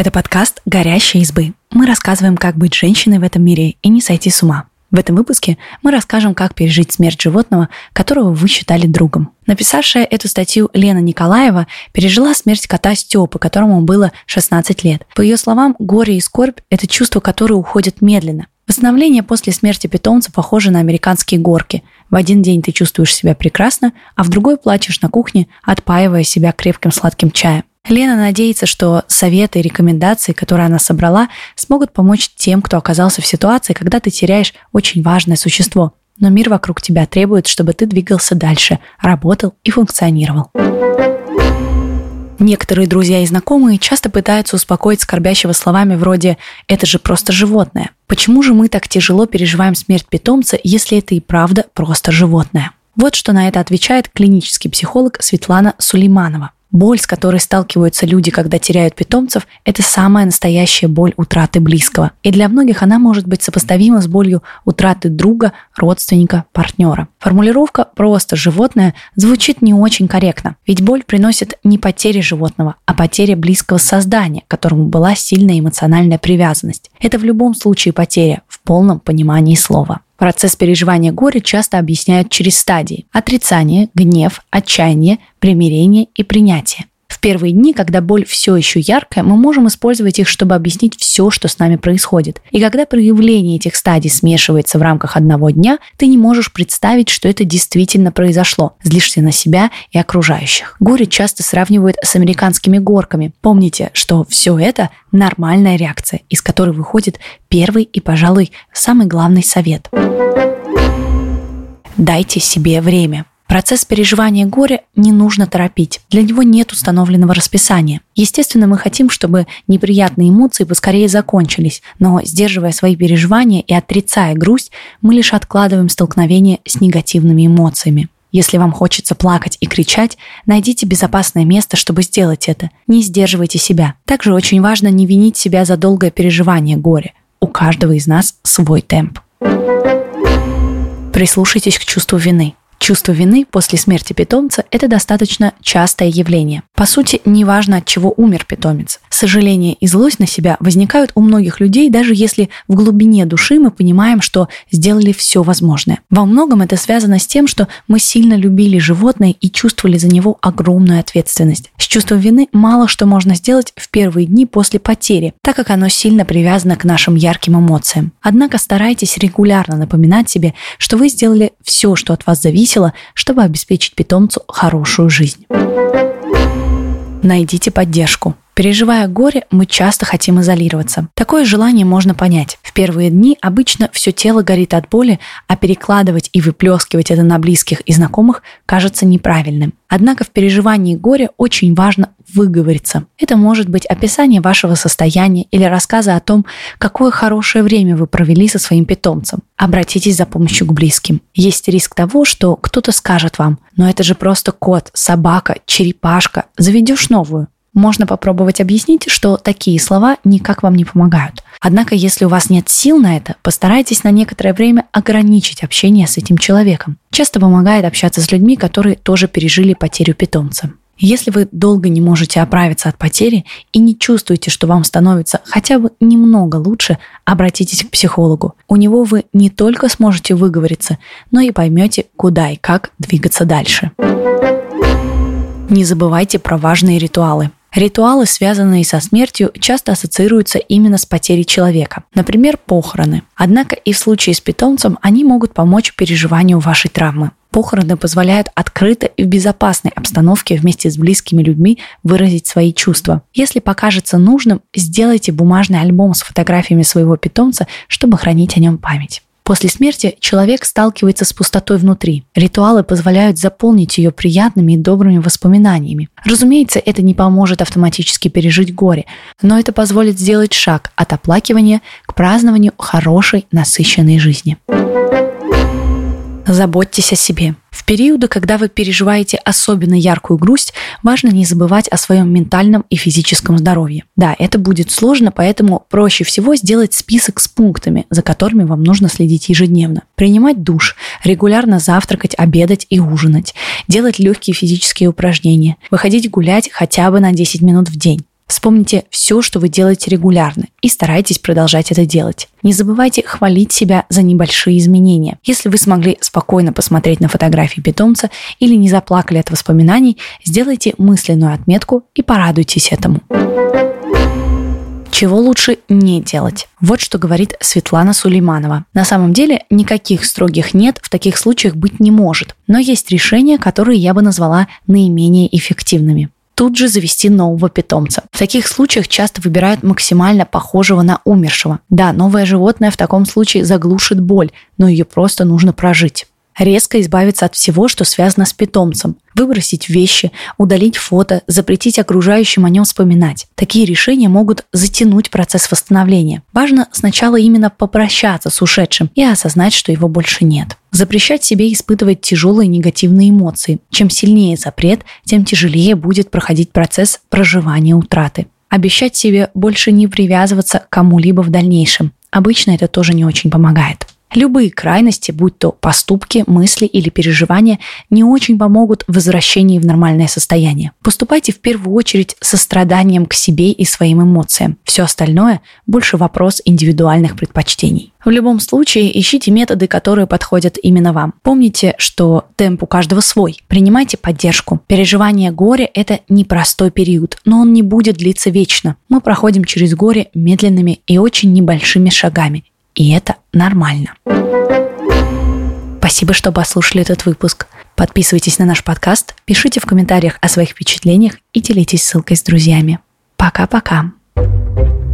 Это подкаст «Горящие избы». Мы рассказываем, как быть женщиной в этом мире и не сойти с ума. В этом выпуске мы расскажем, как пережить смерть животного, которого вы считали другом. Написавшая эту статью Лена Николаева пережила смерть кота Степы, которому было 16 лет. По ее словам, горе и скорбь – это чувство, которое уходит медленно. Восстановление после смерти питомца похоже на американские горки. В один день ты чувствуешь себя прекрасно, а в другой плачешь на кухне, отпаивая себя крепким сладким чаем. Лена надеется, что советы и рекомендации, которые она собрала, смогут помочь тем, кто оказался в ситуации, когда ты теряешь очень важное существо. Но мир вокруг тебя требует, чтобы ты двигался дальше, работал и функционировал. Некоторые друзья и знакомые часто пытаются успокоить скорбящего словами вроде «это же просто животное». Почему же мы так тяжело переживаем смерть питомца, если это и правда просто животное? Вот что на это отвечает клинический психолог Светлана Сулейманова. Боль, с которой сталкиваются люди, когда теряют питомцев, это самая настоящая боль утраты близкого. И для многих она может быть сопоставима с болью утраты друга, родственника, партнера. Формулировка «просто животное» звучит не очень корректно, ведь боль приносит не потеря животного, а потеря близкого создания, к которому была сильная эмоциональная привязанность. Это в любом случае потеря, в полном понимании слова. Процесс переживания горя часто объясняют через стадии – отрицание, гнев, отчаяние, примирение и принятие. Первые дни, когда боль все еще яркая, мы можем использовать их, чтобы объяснить все, что с нами происходит. И когда проявление этих стадий смешивается в рамках одного дня, ты не можешь представить, что это действительно произошло. Злишься на себя и окружающих. Горе часто сравнивают с американскими горками. Помните, что все это нормальная реакция, из которой выходит первый и, пожалуй, самый главный совет. Дайте себе время. Процесс переживания горя не нужно торопить. Для него нет установленного расписания. Естественно, мы хотим, чтобы неприятные эмоции поскорее закончились, но, сдерживая свои переживания и отрицая грусть, мы лишь откладываем столкновение с негативными эмоциями. Если вам хочется плакать и кричать, найдите безопасное место, чтобы сделать это. Не сдерживайте себя. Также очень важно не винить себя за долгое переживание горя. У каждого из нас свой темп. Прислушайтесь к чувству вины. Чувство вины после смерти питомца – это достаточно частое явление. По сути, неважно, от чего умер питомец. Сожаление и злость на себя возникают у многих людей, даже если в глубине души мы понимаем, что сделали все возможное. Во многом это связано с тем, что мы сильно любили животное и чувствовали за него огромную ответственность. С чувством вины мало что можно сделать в первые дни после потери, так как оно сильно привязано к нашим ярким эмоциям. Однако старайтесь регулярно напоминать себе, что вы сделали все, что от вас зависит, зависело, чтобы обеспечить питомцу хорошую жизнь. Найдите поддержку. Переживая горе, мы часто хотим изолироваться. Такое желание можно понять. В первые дни обычно все тело горит от боли, а перекладывать и выплескивать это на близких и знакомых кажется неправильным. Однако в переживании горя очень важно выговориться. Это может быть описание вашего состояния или рассказы о том, какое хорошее время вы провели со своим питомцем. Обратитесь за помощью к близким. Есть риск того, что кто-то скажет вам, но это же просто кот, собака, черепашка, заведешь новую. Можно попробовать объяснить, что такие слова никак вам не помогают. Однако, если у вас нет сил на это, постарайтесь на некоторое время ограничить общение с этим человеком. Часто помогает общаться с людьми, которые тоже пережили потерю питомца. Если вы долго не можете оправиться от потери и не чувствуете, что вам становится хотя бы немного лучше, обратитесь к психологу. У него вы не только сможете выговориться, но и поймете, куда и как двигаться дальше. Не забывайте про важные ритуалы. Ритуалы, связанные со смертью, часто ассоциируются именно с потерей человека, например, похороны. Однако и в случае с питомцем они могут помочь переживанию вашей травмы. Похороны позволяют открыто и в безопасной обстановке вместе с близкими людьми выразить свои чувства. Если покажется нужным, сделайте бумажный альбом с фотографиями своего питомца, чтобы хранить о нем память. После смерти человек сталкивается с пустотой внутри. Ритуалы позволяют заполнить ее приятными и добрыми воспоминаниями. Разумеется, это не поможет автоматически пережить горе, но это позволит сделать шаг от оплакивания к празднованию хорошей, насыщенной жизни. Заботьтесь о себе. В периоды, когда вы переживаете особенно яркую грусть, важно не забывать о своем ментальном и физическом здоровье. Да, это будет сложно, поэтому проще всего сделать список с пунктами, за которыми вам нужно следить ежедневно. Принимать душ, регулярно завтракать, обедать и ужинать, делать легкие физические упражнения, выходить гулять хотя бы на 10 минут в день Вспомните все, что вы делаете регулярно, и старайтесь продолжать это делать. Не забывайте хвалить себя за небольшие изменения. Если вы смогли спокойно посмотреть на фотографии питомца или не заплакали от воспоминаний, сделайте мысленную отметку и порадуйтесь этому. Чего лучше не делать? Вот что говорит Светлана Сулейманова. На самом деле никаких строгих нет в таких случаях быть не может, но есть решения, которые я бы назвала наименее эффективными тут же завести нового питомца. В таких случаях часто выбирают максимально похожего на умершего. Да, новое животное в таком случае заглушит боль, но ее просто нужно прожить резко избавиться от всего, что связано с питомцем, выбросить вещи, удалить фото, запретить окружающим о нем вспоминать. Такие решения могут затянуть процесс восстановления. Важно сначала именно попрощаться с ушедшим и осознать, что его больше нет. Запрещать себе испытывать тяжелые негативные эмоции. Чем сильнее запрет, тем тяжелее будет проходить процесс проживания утраты. Обещать себе больше не привязываться к кому-либо в дальнейшем. Обычно это тоже не очень помогает. Любые крайности, будь то поступки, мысли или переживания, не очень помогут в возвращении в нормальное состояние. Поступайте в первую очередь со страданием к себе и своим эмоциям. Все остальное – больше вопрос индивидуальных предпочтений. В любом случае, ищите методы, которые подходят именно вам. Помните, что темп у каждого свой. Принимайте поддержку. Переживание горя – это непростой период, но он не будет длиться вечно. Мы проходим через горе медленными и очень небольшими шагами. И это нормально. Спасибо, что послушали этот выпуск. Подписывайтесь на наш подкаст, пишите в комментариях о своих впечатлениях и делитесь ссылкой с друзьями. Пока-пока. thank you